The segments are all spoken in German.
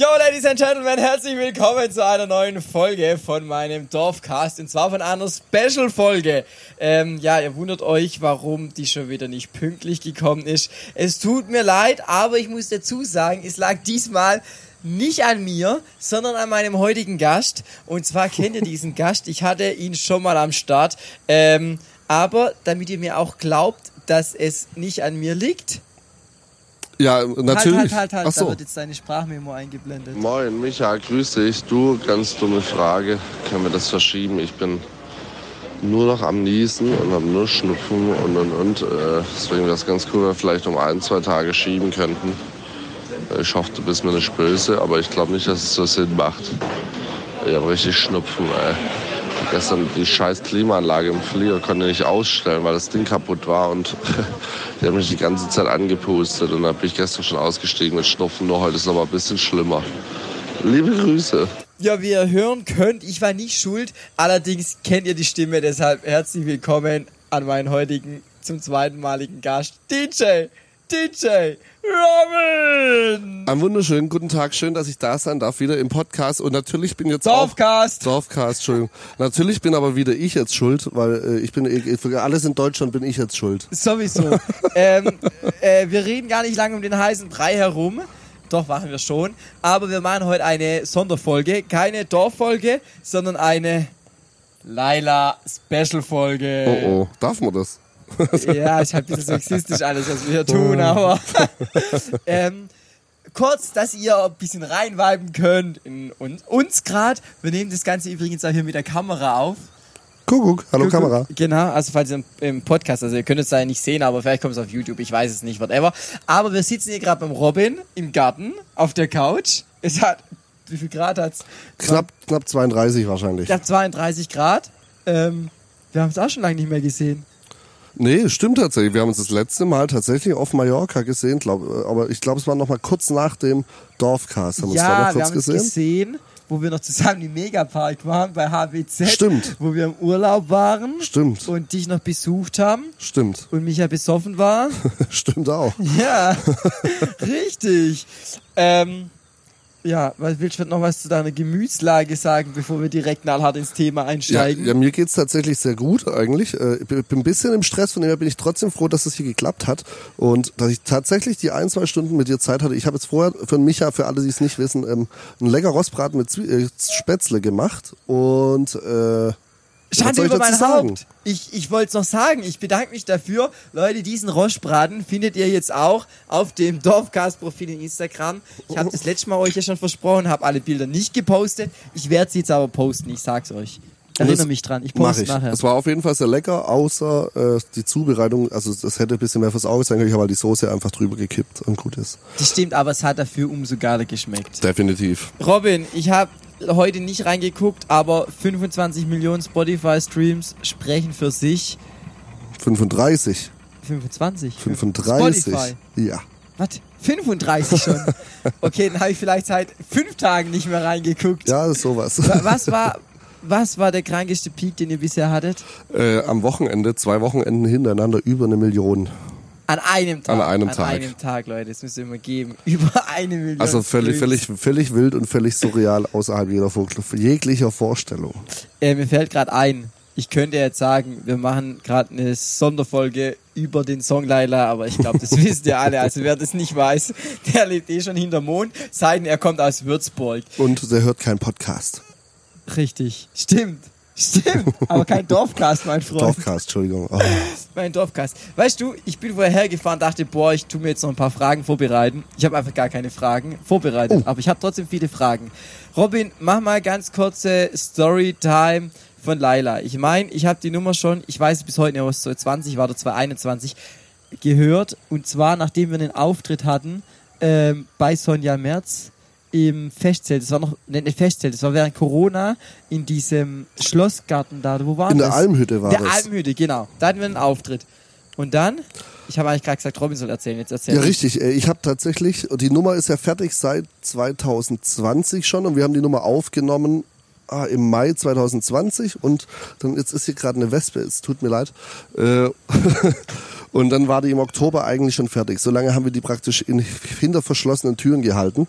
Yo, Ladies and Gentlemen, herzlich willkommen zu einer neuen Folge von meinem Dorfcast und zwar von einer Special-Folge. Ähm, ja, ihr wundert euch, warum die schon wieder nicht pünktlich gekommen ist. Es tut mir leid, aber ich muss dazu sagen, es lag diesmal nicht an mir, sondern an meinem heutigen Gast. Und zwar kennt ihr diesen Gast. Ich hatte ihn schon mal am Start. Ähm, aber damit ihr mir auch glaubt, dass es nicht an mir liegt, Ja, natürlich. Halt, halt, halt, halt. Ach Da so. wird jetzt deine Sprachmemo eingeblendet. Moin, Micha, grüß dich. Du, ganz dumme Frage. Können wir das verschieben? Ich bin nur noch am Niesen und habe nur Schnupfen und und und. Äh, deswegen wäre es ganz cool, wenn wir vielleicht um ein, zwei Tage schieben könnten. Äh, Ich hoffe, du bist mir nicht böse, aber ich glaube nicht, dass es so Sinn macht. Ich habe richtig Schnupfen, ey. Gestern die scheiß Klimaanlage im Flieger konnte nicht ausstellen, weil das Ding kaputt war und die haben mich die ganze Zeit angepustet und da bin ich gestern schon ausgestiegen mit Schnupfen, nur heute ist es noch mal ein bisschen schlimmer. Liebe Grüße. Ja, wie ihr hören könnt, ich war nicht schuld. Allerdings kennt ihr die Stimme, deshalb herzlich willkommen an meinen heutigen, zum zweiten maligen Gast, DJ, DJ Robin! Einen wunderschönen guten Tag, schön, dass ich da sein darf, wieder im Podcast. Und natürlich bin jetzt Dorfcast. auch... Dorfcast, Entschuldigung. Natürlich bin aber wieder ich jetzt schuld, weil äh, ich bin, äh, für alles in Deutschland bin ich jetzt schuld. Sowieso. ähm, äh, wir reden gar nicht lange um den heißen Brei herum. Doch, machen wir schon. Aber wir machen heute eine Sonderfolge. Keine Dorffolge, sondern eine Laila-Special-Folge. Oh oh, darf man das? Ja, ist halt ein bisschen sexistisch alles, was wir hier tun, aber ähm, kurz, dass ihr ein bisschen reinweiben könnt in uns, uns gerade. Wir nehmen das Ganze übrigens auch hier mit der Kamera auf. Kuckuck, hallo guck. Kamera. Genau, also falls ihr im, Podcast, also ihr könnt es da nicht sehen, aber vielleicht kommt es auf YouTube, ich weiß es nicht, whatever. Aber wir sitzen hier gerade beim Robin im Garten auf der Couch. Es hat, wie viel Grad hat's? Knapp, knapp 32 wahrscheinlich. Ich glaube 32 Grad. Ähm, wir haben es auch schon lange nicht mehr gesehen. Nee, stimmt tatsächlich. Wir haben uns das letzte Mal tatsächlich auf Mallorca gesehen, glaub, äh, aber ich glaube, es war noch mal kurz nach dem Dorfcast. Haben Ja, wir haben uns gesehen? gesehen, wo wir noch zusammen im Megapark waren bei HBZ. Stimmt. Wo wir im Urlaub waren. Stimmt. Und dich noch besucht haben Stimmt. und Micha besoffen war. Stimmt auch. ja, richtig. Ähm, ja, was willst du noch was zu deiner Gemütslage sagen, bevor wir direkt knallhart ins Thema Ja, einsteigen? ja, mir geht's tatsächlich sehr gut eigentlich. Äh, Ich bin ein bisschen im Stress, von dem her bin ich trotzdem froh, dass es hier geklappt hat und dass ich tatsächlich die ein, zwei Stunden mit dir Zeit hatte. Ich habe jetzt vorher für Micha, für alle, die es nicht wissen, ähm, einen lecker Rostbraten mit äh, Spätzle gemacht und äh, Schande über mein sagen? Haupt. Ich, ich wollte es noch sagen. Ich bedanke mich dafür. Leute, diesen Rostbraten findet ihr jetzt auch auf dem Dorfcast-Profil in Instagram. Ich habe das letzte Mal euch ja schon versprochen, habe alle Bilder nicht gepostet. Ich werde sie jetzt aber posten, ich sag's euch. Erinnere mich dran. Ich poste ich. nachher. Es war auf jeden Fall sehr lecker, außer äh, die Zubereitung. Also das hätte ein bisschen mehr fürs Auge sein können. Ich habe halt die Soße einfach drüber gekippt und gut ist. Das stimmt, aber es hat dafür umso geiler geschmeckt. Definitiv. Robin, ich habe heute nicht reingeguckt, aber 25 Millionen Spotify-Streams sprechen für sich. 35. 25? 35. Spotify. Ja. Was? 35 schon? Okay, dann habe ich vielleicht seit fünf Tagen nicht mehr reingeguckt. Ja, ist sowas. Wa- Was war, was war der krankeste Peak, den ihr bisher hattet? Äh, am Wochenende, zwei Wochenenden hintereinander über eine Million. An einem Tag. An einem An Tag. einem Tag, Leute. Das müsst ihr immer geben. Über eine Million. Also völlig, Streams. völlig, völlig wild und völlig surreal außerhalb jeder Vor jeglicher Vorstellung. Äh, mir fällt gerade ein, ich könnte jetzt sagen, wir machen gerade eine Sonderfolge über den Song Laila, aber ich glaube, das wisst ihr alle. Also wer das nicht weiß, der lebt eh schon hinter Mond, sei denn er kommt aus Würzburg. Und der hört keinen Podcast. Richtig. Stimmt. Stimmt. Aber kein Dorfcast, mein Freund. Dorfcast, Entschuldigung. Oh. Mein Dorfcast. Weißt du, ich bin vorher hergefahren, dachte, boah, ich tu mir jetzt noch ein paar Fragen vorbereiten. Ich habe einfach gar keine Fragen vorbereitet, aber ich habe trotzdem viele Fragen. Robin, mach mal ganz kurze Storytime von Laila. Ich meine, ich habe die Nummer schon, ich weiß bis heute nicht, ob es 2020 war oder 2021, gehört. Und zwar, nachdem wir einen Auftritt hatten ähm, bei Sonja Merz im Festzelt, das war noch, nicht Festzelt, das war während Corona in diesem Schlossgarten da, wo war In das? der Almhütte war der das. Almhütte, genau. Da hatten wir einen Auftritt. Und dann, ich habe eigentlich gerade gesagt, Robin soll erzählen, jetzt erzähl Ja, ich. richtig. Äh, Ich habe tatsächlich, die Nummer ist ja fertig seit 2020 schon und wir haben die Nummer aufgenommen ah, im Mai 2020 und dann jetzt ist hier gerade eine Wespe, es tut mir leid. Äh, und dann war die im Oktober eigentlich schon fertig. So lange haben wir die praktisch in, hinter verschlossenen Türen gehalten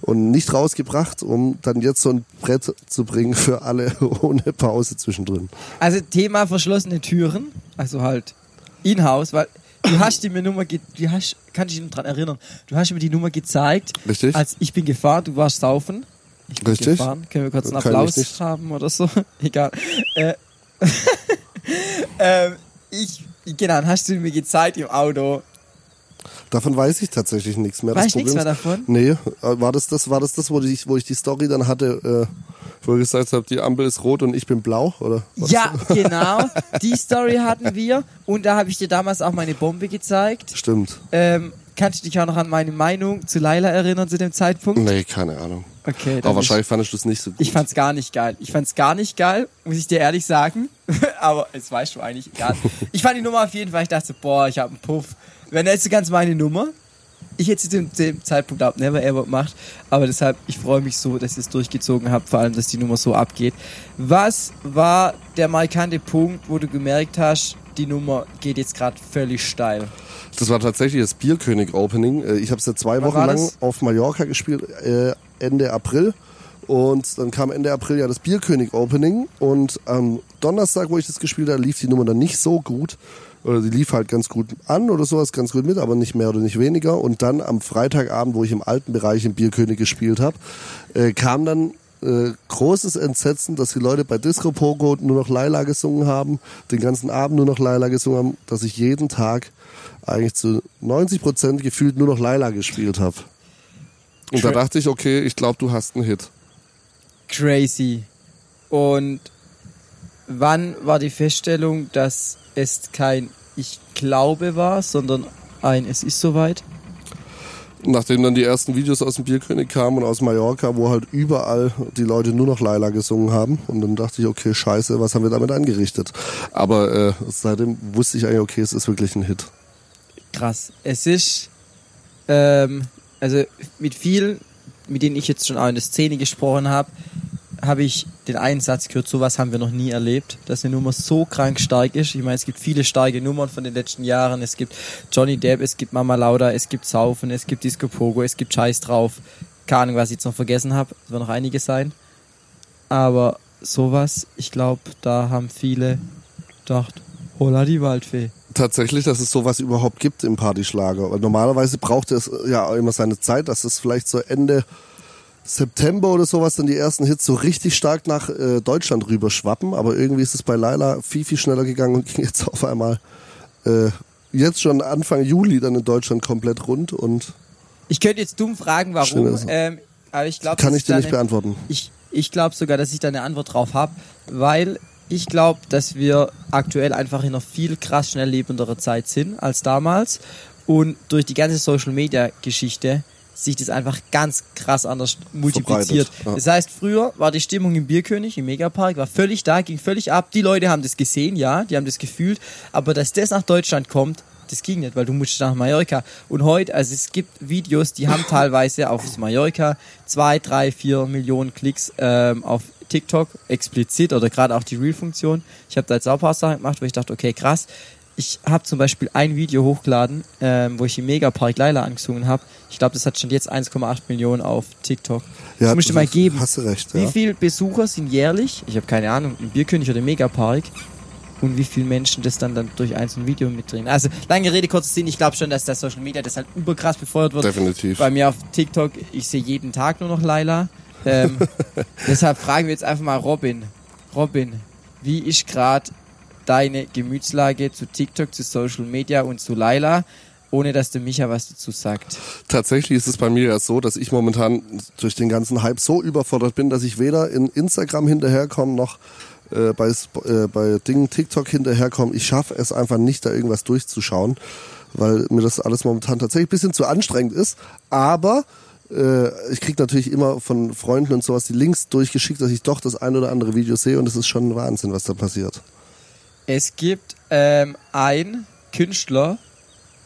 und nicht rausgebracht, um dann jetzt so ein Brett zu bringen für alle ohne Pause zwischendrin. Also Thema verschlossene Türen, also halt in-house, weil du hast die mir Nummer, du hast, kann ich noch dran erinnern, du hast mir die Nummer gezeigt, Richtig. als ich bin gefahren, du warst saufen. Ich Richtig. gefahren. Können wir kurz einen Applaus haben oder so? Egal. Äh, ähm, ich, genau, dann hast du mir gezeigt im Auto. Davon weiß ich tatsächlich nichts mehr. Das du nichts mehr davon? Nee, äh, war das das, war das, das wo, ich, wo ich die Story dann hatte, äh, wo ich gesagt habe, die Ampel ist rot und ich bin blau? Oder? Ja, genau. Die Story hatten wir. Und da habe ich dir damals auch meine Bombe gezeigt. Stimmt. Ähm, kannst du dich auch noch an meine Meinung zu Laila erinnern zu dem Zeitpunkt? Nee, keine Ahnung. Okay, Aber wahrscheinlich fandest du es nicht so gut. Ich fand's gar nicht geil. Ich fand's gar nicht geil, muss ich dir ehrlich sagen. Aber es weißt du eigentlich egal. Ich fand die Nummer auf jeden Fall, ich dachte so, boah, ich hab einen Puff. Wenn jetzt ganz meine Nummer. Ich hätte sie zu dem, dem Zeitpunkt auch never ever gemacht. Aber deshalb, ich freue mich so, dass ihr es durchgezogen habt, vor allem, dass die Nummer so abgeht. Was war der markante Punkt, wo du gemerkt hast, die Nummer geht jetzt gerade völlig steil? Das war tatsächlich das Bierkönig-Opening. Äh, Ich habe es ja zwei Wann Wochen lang auf Mallorca gespielt, äh, Ende April. Und dann kam Ende April ja das Bierkönig-Opening. Und am Donnerstag, wo ich das gespielt habe, lief die Nummer dann nicht so gut. Oder die lief halt ganz gut an oder sowas, ganz gut mit, aber nicht mehr oder nicht weniger. Und dann am Freitagabend, wo ich im alten Bereich im Bierkönig gespielt habe, äh, kam dann äh, großes Entsetzen, dass die Leute bei Disco Pogo nur noch Laila gesungen haben, den ganzen Abend nur noch Laila gesungen haben, dass ich jeden Tag eigentlich zu 90 Prozent gefühlt nur noch Laila gespielt habe. Und da dachte ich, okay, ich glaube, du hast einen Hit. Crazy. Und wann war die Feststellung, dass es kein Ich glaube war, sondern ein Es ist soweit? Nachdem dann die ersten Videos aus dem Bierkönig kamen und aus Mallorca, wo halt überall die Leute nur noch Laila gesungen haben. Und dann dachte ich, okay, scheiße, was haben wir damit angerichtet? Aber äh, seitdem wusste ich eigentlich, okay, es ist wirklich ein Hit. Krass. Es ist, ähm, also mit vielen, mit denen ich jetzt schon auch in der Szene gesprochen habe, habe ich den einen Satz gehört, sowas haben wir noch nie erlebt, dass eine Nummer so krank stark ist. Ich meine, es gibt viele starke Nummern von den letzten Jahren. Es gibt Johnny Depp, es gibt Mama Lauda, es gibt Saufen, es gibt Disco Pogo, es gibt Scheiß drauf. Keine Ahnung, was ich jetzt noch vergessen habe. Es wird noch einiges sein. Aber sowas, ich glaube, da haben viele gedacht, holla die Waldfee. Tatsächlich, dass es sowas überhaupt gibt im Partyschlager. Weil normalerweise braucht es ja auch immer seine Zeit, dass es vielleicht so Ende September oder sowas dann die ersten Hits so richtig stark nach äh, Deutschland rüber schwappen. Aber irgendwie ist es bei Laila viel, viel schneller gegangen und ging jetzt auf einmal äh, jetzt schon Anfang Juli dann in Deutschland komplett rund und Ich könnte jetzt dumm fragen, warum, ähm, aber ich glaube, kann ich dir nicht beantworten. Ich, ich glaube sogar, dass ich da eine Antwort drauf habe, weil ich glaube, dass wir aktuell einfach in einer viel krass schnell lebendere Zeit sind als damals und durch die ganze Social Media Geschichte sich das einfach ganz krass anders multipliziert. Ja. Das heißt, früher war die Stimmung im Bierkönig, im Megapark, war völlig da, ging völlig ab. Die Leute haben das gesehen, ja, die haben das gefühlt, aber dass das nach Deutschland kommt, das ging nicht, weil du musst nach Mallorca. Und heute, also es gibt Videos, die haben teilweise auf Mallorca zwei, drei, vier Millionen Klicks ähm, auf TikTok explizit oder gerade auch die Reel-Funktion. Ich habe da jetzt auch ein paar Sachen gemacht, wo ich dachte, okay, krass. Ich habe zum Beispiel ein Video hochgeladen, ähm, wo ich im Megapark Laila angesungen habe. Ich glaube, das hat schon jetzt 1,8 Millionen auf TikTok. das musst du mal geben. Hast du recht, Wie ja. viele Besucher sind jährlich, ich habe keine Ahnung, im Bierkönig oder im Megapark und wie viele Menschen das dann, dann durch einzelne Video mitdrehen. Also lange Rede, kurzer Sinn, ich glaube schon, dass das Social Media das halt überkrass befeuert wird. Definitiv. Bei mir auf TikTok, ich sehe jeden Tag nur noch Laila. Ähm, deshalb fragen wir jetzt einfach mal Robin. Robin, wie ist gerade deine Gemütslage zu TikTok, zu Social Media und zu Laila, ohne dass der Micha was dazu sagt? Tatsächlich ist es bei mir ja so, dass ich momentan durch den ganzen Hype so überfordert bin, dass ich weder in Instagram hinterherkomme noch äh, bei, äh, bei Dingen TikTok hinterherkomme. Ich schaffe es einfach nicht, da irgendwas durchzuschauen. weil mir das alles momentan tatsächlich ein bisschen zu anstrengend ist. Aber ich kriege natürlich immer von Freunden und sowas die Links durchgeschickt, dass ich doch das ein oder andere Video sehe und es ist schon Wahnsinn, was da passiert. Es gibt ähm, einen Künstler,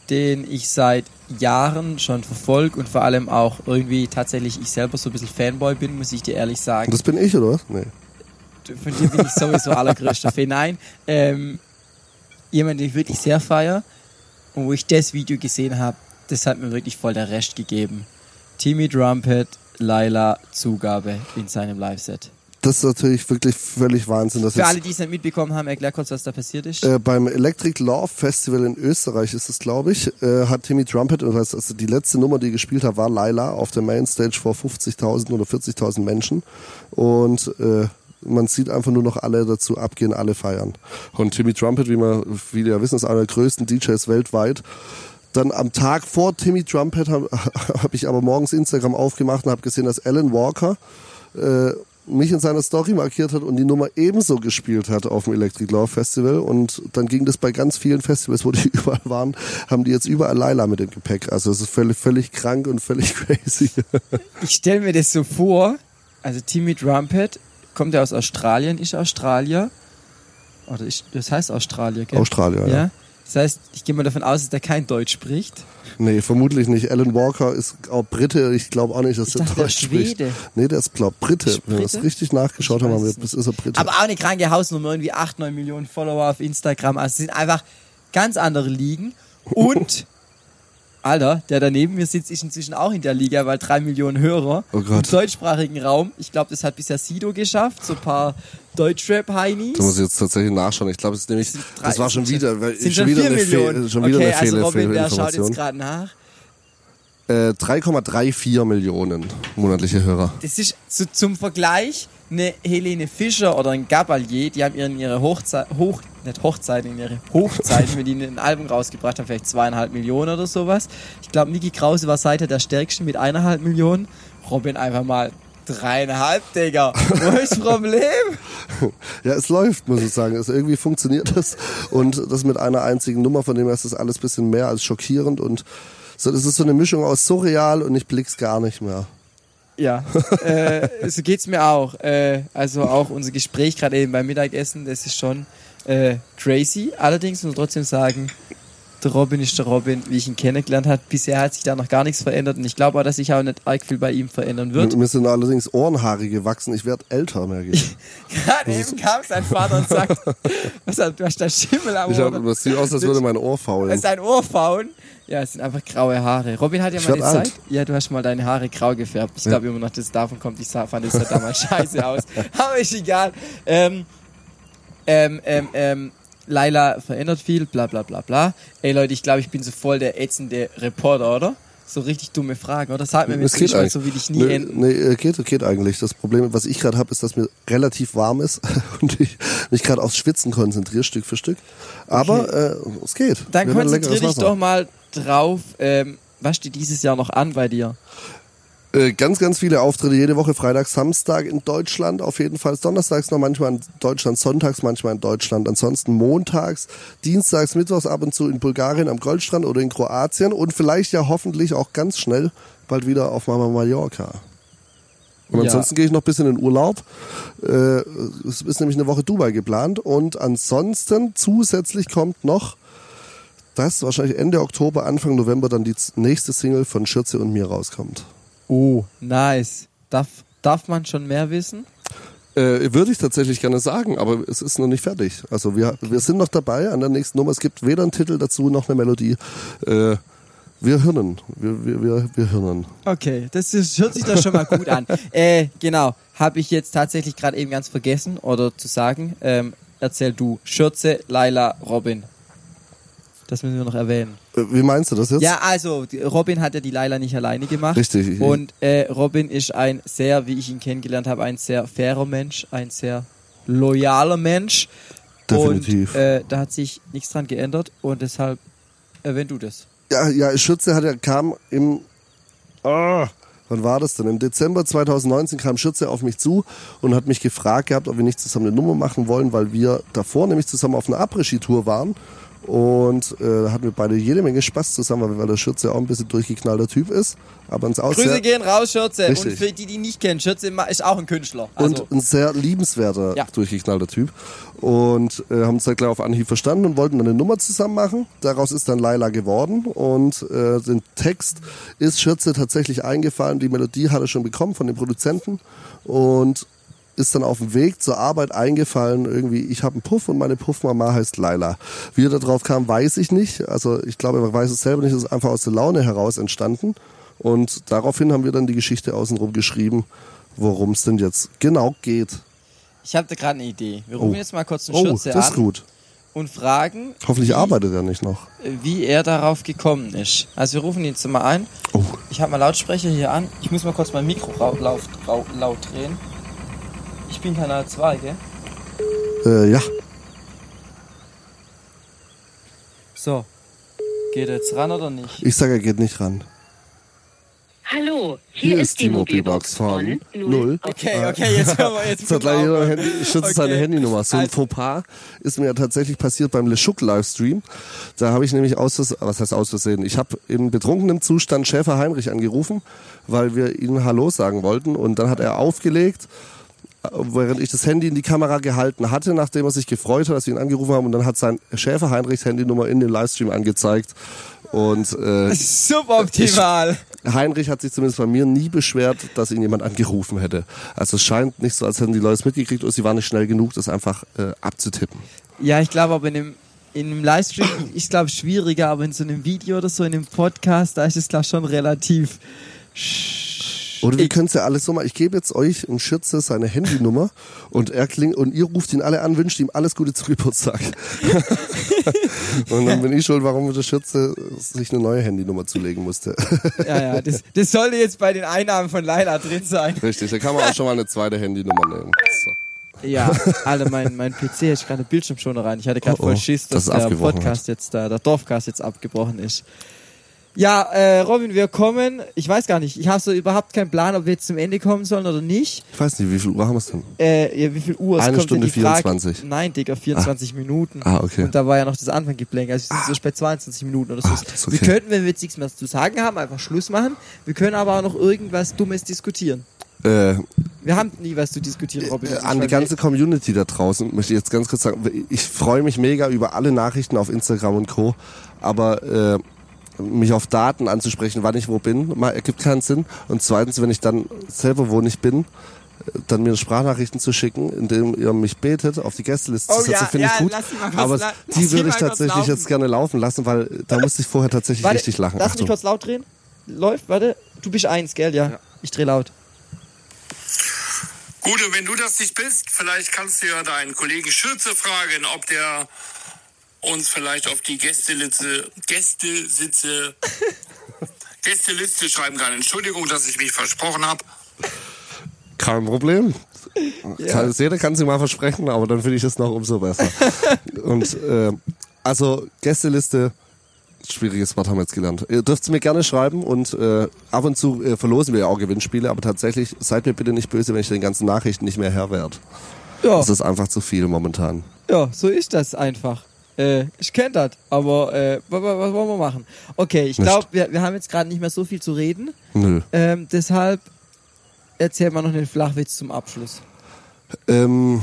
den ich seit Jahren schon verfolge und vor allem auch irgendwie tatsächlich ich selber so ein bisschen Fanboy bin, muss ich dir ehrlich sagen. Das bin ich, oder was? Nee. Von dir bin ich sowieso allergrößter Fan. Nein, ähm, jemand, den ich wirklich sehr feier und wo ich das Video gesehen habe, das hat mir wirklich voll der Rest gegeben. Timmy Drumpet, Laila Zugabe in seinem Live-Set. Das ist natürlich wirklich völlig Wahnsinn. Dass Für alle, die es nicht mitbekommen haben, erklär kurz, was da passiert ist. äh, beim Electric Love Festival in Österreich ist es, glaube ich, äh, hat Timmy Trumpet, also die letzte Nummer, die gespielt hat, war Laila auf der Mainstage vor 50.000 oder 40.000 Menschen. Und äh, man sieht einfach nur noch alle dazu abgehen, alle feiern. Und Timmy Trumpet, wie wir viele ja wissen, ist einer der größten DJs weltweit. Dann am Tag vor Timmy Trumpet habe hab ich aber morgens Instagram aufgemacht und habe gesehen, dass Alan Walker äh, mich in seiner Story markiert hat und die Nummer ebenso gespielt hat auf dem Electric Love Festival. Und dann ging das bei ganz vielen Festivals, wo die überall waren, haben die jetzt überall Laila mit dem Gepäck. Also es ist völlig, völlig krank und völlig crazy. Ich stelle mir das so vor, also Timmy Drumpet kommt ja aus Australien, ist Australier. Oder ist, das heißt Australier, gell? Australier, ja. ja. Das heißt, ich gehe mal davon aus, dass der kein Deutsch spricht. Nee, vermutlich nicht. Alan Walker ist auch Brite. Ich glaube auch nicht, dass Ich der dachte, der Deutsch ist spricht. Nee, der ist, glaube Brite. Ist Wenn wir das Brite? richtig nachgeschaut haben, haben wir, das ist er Brite. Aber auch eine kranke Hausnummer, irgendwie 8, 9 Millionen Follower auf Instagram. Also es sind einfach ganz andere Ligen. Und, Alter, der daneben mir sitzt, ist inzwischen auch in der Liga, weil 3 Millionen Hörer Oh im deutschsprachigen Raum. Ich glaube, das hat bisher Sido geschafft, so ein paar Deutschrap-Heinis. Da muss ich jetzt tatsächlich nachschauen. Ich glaube, es ist nämlich, drei- das war schon wieder, weil, sind schon schon wieder 4 eine. Fehl, schon wieder okay, eine also Fehl, Robin, der schaut jetzt gerade nach. Äh, 3,34 Millionen monatliche Hörer. Das ist so zum Vergleich eine Helene Fischer oder ein Gabalier, die haben ihren ihre Hochzeit, Hoch, nicht Hochzeit, in ihre Hochzeit, wenn die ein Album rausgebracht haben, vielleicht zweieinhalb Millionen oder sowas. Ich glaube, Niki Krause war seither der stärkste mit eineinhalb Millionen. Robin einfach mal dreieinhalb, Digga. Wo ist das Problem? Ja, es läuft, muss ich sagen. Es, irgendwie funktioniert das. Und das mit einer einzigen Nummer, von dem her ist das alles ein bisschen mehr als schockierend. Und so, das ist so eine Mischung aus surreal und ich blick's gar nicht mehr. Ja, äh, so geht's mir auch. Äh, also auch unser Gespräch gerade eben beim Mittagessen, das ist schon äh, crazy. Allerdings muss man trotzdem sagen, der Robin ist der Robin, wie ich ihn kennengelernt habe. Bisher hat sich da noch gar nichts verändert und ich glaube auch, dass sich auch nicht arg viel bei ihm verändern wird. Mir sind allerdings Ohrenhaare gewachsen. Ich werde älter, merke ich. Gerade eben kam sein Vater und sagt, was, du hast da Schimmel am ich Ohr. hab, das sieht aus, als würde mein Ohr faulen. Sein Ohr faulen. Ja, es sind einfach graue Haare. Robin hat ja Ich mal die alt. Zeit. Ja, du hast mal deine Haare grau gefärbt. Ich glaube immer noch, dass es davon kommt. Ich fand es sah damals scheiße aus. Aber ist egal. Ähm, ähm, ähm, ähm, Laila verändert viel, bla bla bla bla. Ey Leute, ich glaube, ich bin so voll der ätzende Reporter, oder? So richtig dumme Fragen, oder? Sag mir, es geht so will ich nie nee, enden. Nee, äh, geht, geht eigentlich. Das Problem, was ich gerade habe, ist, dass mir relativ warm ist und ich mich gerade aufs Schwitzen konzentriere, Stück für Stück. Aber äh, es geht. Dann Wir haben ein konzentrier leckeres dich doch mal drauf. Ähm, was steht dieses Jahr noch an bei dir? Äh, ganz, ganz viele Auftritte jede Woche, Freitag, Samstag in Deutschland, auf jeden Fall. Donnerstags noch manchmal in Deutschland, sonntags manchmal in Deutschland. Ansonsten montags, dienstags, mittwochs ab und zu in Bulgarien am Goldstrand oder in Kroatien und vielleicht ja hoffentlich auch ganz schnell bald wieder auf Mama Mallorca. Und Ja. ansonsten gehe ich noch ein bisschen in Urlaub. Äh, es ist nämlich eine Woche Dubai geplant. Und ansonsten zusätzlich kommt noch, dass wahrscheinlich Ende Oktober, Anfang November dann die nächste Single von Schürze und mir rauskommt. Oh, nice. Darf, darf man schon mehr wissen? Äh, würde ich tatsächlich gerne sagen, aber es ist noch nicht fertig. Also wir, wir sind noch dabei an der nächsten Nummer. Es gibt weder einen Titel dazu noch eine Melodie. Äh, wir hirnen. Wir, wir, wir, wir hirnen. Okay, das ist, hört sich doch schon mal gut an. äh, genau, habe ich jetzt tatsächlich gerade eben ganz vergessen oder zu sagen. Ähm, erzähl du. Schürze, Laila, Robin. Das müssen wir noch erwähnen. Äh, wie meinst du das jetzt? Ja, also Robin hat ja die Laila nicht alleine gemacht. Richtig. Und äh, Robin ist ein sehr, wie ich ihn kennengelernt habe, ein sehr fairer Mensch, ein sehr loyaler Mensch. Definitiv. Und äh, da hat sich nichts dran geändert und deshalb erwähn du das. Ja, ja, Schürze hat ja, kam im, ah, wann war das denn? Im Dezember 2019 kam Schürze auf mich zu und hat mich gefragt gehabt, ob wir nicht zusammen eine Nummer machen wollen, weil wir davor nämlich zusammen auf einer Après-Ski-Tour waren Und äh, da hatten wir beide jede Menge Spaß zusammen, weil der Schürze auch ein bisschen durchgeknallter Typ ist. Aber uns auch Grüße sehr, gehen raus, Schürze. Richtig. Und für die, die nicht kennen, Schürze ist auch ein Künstler. Also, und ein sehr liebenswerter, Ja. durchgeknallter Typ. Und äh, haben uns dann gleich auf Anhieb verstanden und wollten dann eine Nummer zusammen machen. Daraus ist dann Laila geworden. Und äh, den Text ist Schürze tatsächlich eingefallen. Die Melodie hat er schon bekommen von den Produzenten. Und ist dann auf dem Weg zur Arbeit eingefallen, irgendwie, ich habe einen Puff und meine Puffmama heißt Laila. Wie er darauf kam, weiß ich nicht. Also ich glaube, er weiß es selber nicht, es ist einfach aus der Laune heraus entstanden. Und daraufhin haben wir dann die Geschichte außenrum geschrieben, worum es denn jetzt genau geht. ich habe da gerade eine Idee. Wir rufen Oh. jetzt mal kurz den Oh, Schürze das ist an gut. und fragen, Hoffentlich wie, arbeitet er nicht noch. wie er darauf gekommen ist. Also wir rufen ihn jetzt mal ein. Oh, Ich habe mal Lautsprecher hier an. Ich muss mal kurz mein Mikro laut, rau- laut drehen. Ich bin Kanal 2, gell? äh, ja. So. Geht er jetzt ran oder nicht? Ich sage, er geht nicht ran. Hallo, hier, ist die Mobilbox von Null. Okay, okay, jetzt hören wir jetzt. Jetzt hat gleich jeder Handy, schützt seine Okay. Handynummer. So ein Also- Fauxpas ist mir ja tatsächlich passiert beim LeSchuck Livestream. Da habe ich nämlich aus, was heißt aus Versehen? Ich habe im betrunkenen Zustand Schäfer Heinrich angerufen, weil wir ihm Hallo sagen wollten. Und dann hat er aufgelegt, während ich das Handy in die Kamera gehalten hatte, nachdem er sich gefreut hat, dass wir ihn angerufen haben. Und dann hat sein Schäfer Heinrichs Handynummer in dem Livestream angezeigt. Und äh, Suboptimal. Heinrich hat sich zumindest bei mir nie beschwert, dass ihn jemand angerufen hätte. Also es scheint nicht so, als hätten die Leute es mitgekriegt oder sie waren nicht schnell genug, das einfach äh, abzutippen. Ja, ich glaube aber in einem, in einem Livestream ist glaube schwieriger, aber in so einem Video oder so, in einem Podcast, da ist es glaube schon relativ. Oder wir können es ja alles so machen. Ich gebe jetzt euch und Schürze seine Handynummer und er klingt und ihr ruft ihn alle an, wünscht ihm alles Gute zum Geburtstag. und dann bin ich schuld, warum der Schürze sich eine neue Handynummer zulegen musste. Ja, ja, das, das sollte jetzt bei den Einnahmen von Laila drin sein. Richtig, da kann man auch schon mal eine zweite Handynummer nehmen. So. Ja, Alter, mein, mein PC ist gerade Bildschirmschoner rein. Ich hatte gerade Oh, oh, voll Schiss, dass es der Podcast jetzt da, der Dorfcast jetzt abgebrochen ist. Ja, äh, Robin, wir kommen. Ich weiß gar nicht. Ich habe so überhaupt keinen Plan, ob wir jetzt zum Ende kommen sollen oder nicht. Ich weiß nicht, wie viel Uhr haben wir es denn? Äh, ja, wie viel Uhr? Es Eine Stunde ja die Frage, 24. Nein, Digga, 24 Minuten. Ah, okay. Und da war ja noch das Anfanggeplänkel. Also wir sind so bei 22 Minuten oder so. Ah, okay. Wir könnten, wenn wir jetzt nichts mehr zu sagen haben, einfach Schluss machen. Wir können aber auch noch irgendwas Dummes diskutieren. Äh, Wir haben nie was zu diskutieren, Robin. Äh, und ich, an die ganze Community da draußen möchte ich jetzt ganz kurz sagen, ich freue mich mega über alle Nachrichten auf Instagram und Co. Aber äh, mich auf Daten anzusprechen, wann ich wo bin, mal, ergibt keinen Sinn. Und zweitens, wenn ich dann selber wo nicht bin, dann mir Sprachnachrichten zu schicken, indem ihr mich betet, auf die Gästeliste Oh zu setzen, ja, finde ja, ich gut. Aber die würde ich tatsächlich jetzt gerne laufen lassen, weil da musste ich vorher tatsächlich Warte, richtig lachen. Lass mich Achtung. kurz laut drehen. Läuft, warte. Du bist eins, gell? Ja. Ich dreh laut. Gut, und wenn du das nicht bist, vielleicht kannst du ja deinen Kollegen Schürze fragen, ob der uns vielleicht auf die Gästeliste, Gästesitze, Gästeliste schreiben kann. Entschuldigung, dass ich mich versprochen habe. Kein Problem. Kann, jeder kann sich mal versprechen, aber dann finde ich das noch umso besser. und äh, also Gästeliste, schwieriges Wort haben wir jetzt gelernt. Ihr dürft es mir gerne schreiben und äh, ab und zu äh, verlosen wir ja auch Gewinnspiele, aber tatsächlich seid mir bitte nicht böse, wenn ich den ganzen Nachrichten nicht mehr Herr werd. Ja, Das ist einfach zu viel momentan. ja, so ist das einfach. Äh, ich kenn das, aber äh, was, was wollen wir machen? Okay, ich glaube, wir, wir haben jetzt gerade nicht mehr so viel zu reden. Nö. Ähm, deshalb erzähl mal noch einen Flachwitz zum Abschluss. Ähm,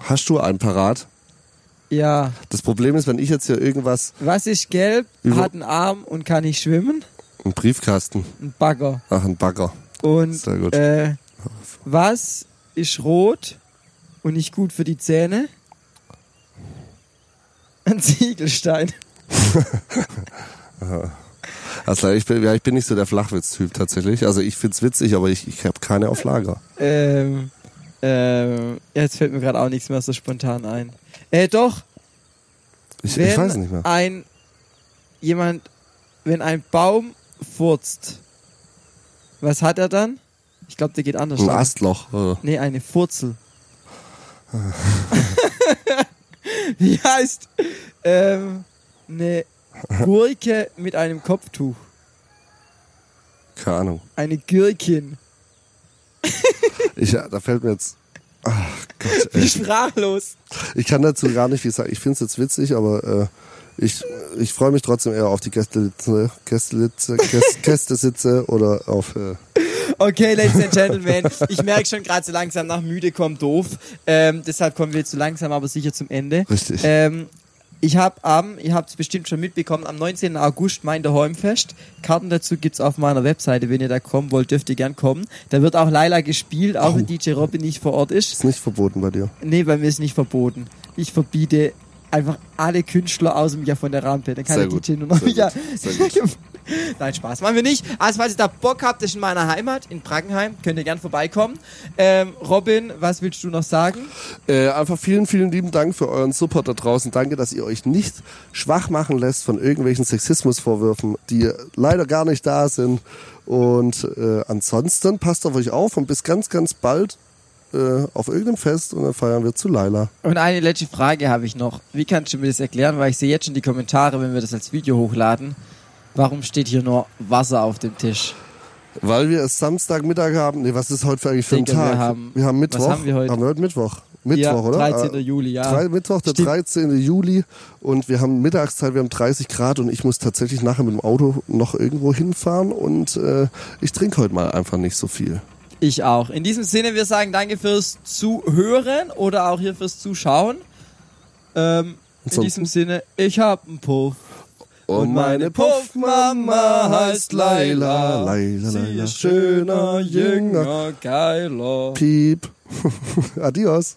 hast du einen parat? Ja, Das Problem ist, wenn ich jetzt hier irgendwas, was ist gelb, hat einen Arm und kann nicht schwimmen? ein Briefkasten, Ein Bagger. ach ein Bagger. Und Sehr gut. Äh, was ist rot und nicht gut für die Zähne? Ein Ziegelstein. Also ich bin, ja, ich bin nicht so der Flachwitz-Typ tatsächlich. Also ich find's witzig, aber ich, ich habe keine auf Lager. Ähm, ähm, jetzt fällt mir gerade auch nichts mehr so spontan ein. Äh, doch, Ich, wenn ich weiß nicht mehr. ein jemand, wenn ein Baum furzt, was hat er dann? Ich glaube, der geht anders. Ein. Astloch. Oder? Nee, eine Furzel. Wie heißt ähm, eine Gurke mit einem Kopftuch? Keine Ahnung. Eine Gürkin. Ich, da fällt mir jetzt Gott, Bin ey. sprachlos. Ich kann dazu gar nicht viel sagen. Ich finde es jetzt witzig, aber äh, ich, ich freue mich trotzdem eher auf die Gästelitze, Gästelitze, Gäst, Gästesitze oder auf. Äh, Okay, Ladies and Gentlemen, ich merke schon gerade so langsam nach müde kommt doof. Ähm, deshalb kommen wir jetzt so langsam aber sicher zum Ende. Richtig. Ähm, ich habe am, ihr habt es bestimmt schon mitbekommen, am 19. August mein Heumfest. Karten dazu gibt's auf meiner Webseite. Wenn ihr da kommen wollt, dürft ihr gern kommen. Da wird auch Laila gespielt, auch wenn DJ Robin nicht vor Ort ist. ist nicht verboten bei dir. Nee, bei mir ist nicht verboten. Ich verbiete einfach alle Künstler dem Jahr von der Rampe. Dann kann Sehr der gut. DJ nur noch Sehr ja. Sehr gut. Nein, Spaß. Machen wir nicht. Also, falls ihr da Bock habt, ist in meiner Heimat, in Brackenheim, könnt ihr gern vorbeikommen. Ähm, Robin, was willst du noch sagen? Äh, einfach vielen, vielen lieben Dank für euren Support da draußen. Danke, dass ihr euch nicht schwach machen lässt von irgendwelchen Sexismusvorwürfen, die leider gar nicht da sind. Und äh, ansonsten passt auf euch auf und bis ganz, ganz bald äh, auf irgendeinem Fest und dann feiern wir zu Laila. Und eine letzte Frage habe ich noch. Wie kannst du mir das erklären? Weil ich sehe jetzt schon die Kommentare, wenn wir das als Video hochladen. Warum steht hier nur Wasser auf dem Tisch? Weil wir es Samstagmittag haben. Nee, was ist heute für eigentlich für ein Digga, wir Tag? haben- Mittwoch. was haben wir heute? Haben wir heute Mittwoch? Mittwoch, ja, oder? 13. Äh, Juli, ja. Drei, Mittwoch, der Stimmt. 13. Juli und wir haben Mittagszeit, wir haben 30 Grad und ich muss tatsächlich nachher mit dem Auto noch irgendwo hinfahren und äh, ich trinke heute mal einfach nicht so viel. Ich auch. In diesem Sinne, wir sagen danke fürs Zuhören oder auch hier fürs Zuschauen. Ähm, in diesem Sinne, ich hab einen Puff. Und meine Puffmama heißt Laila. Laila, Sie Laila, ist schöner, jünger, geiler. Piep. Adios.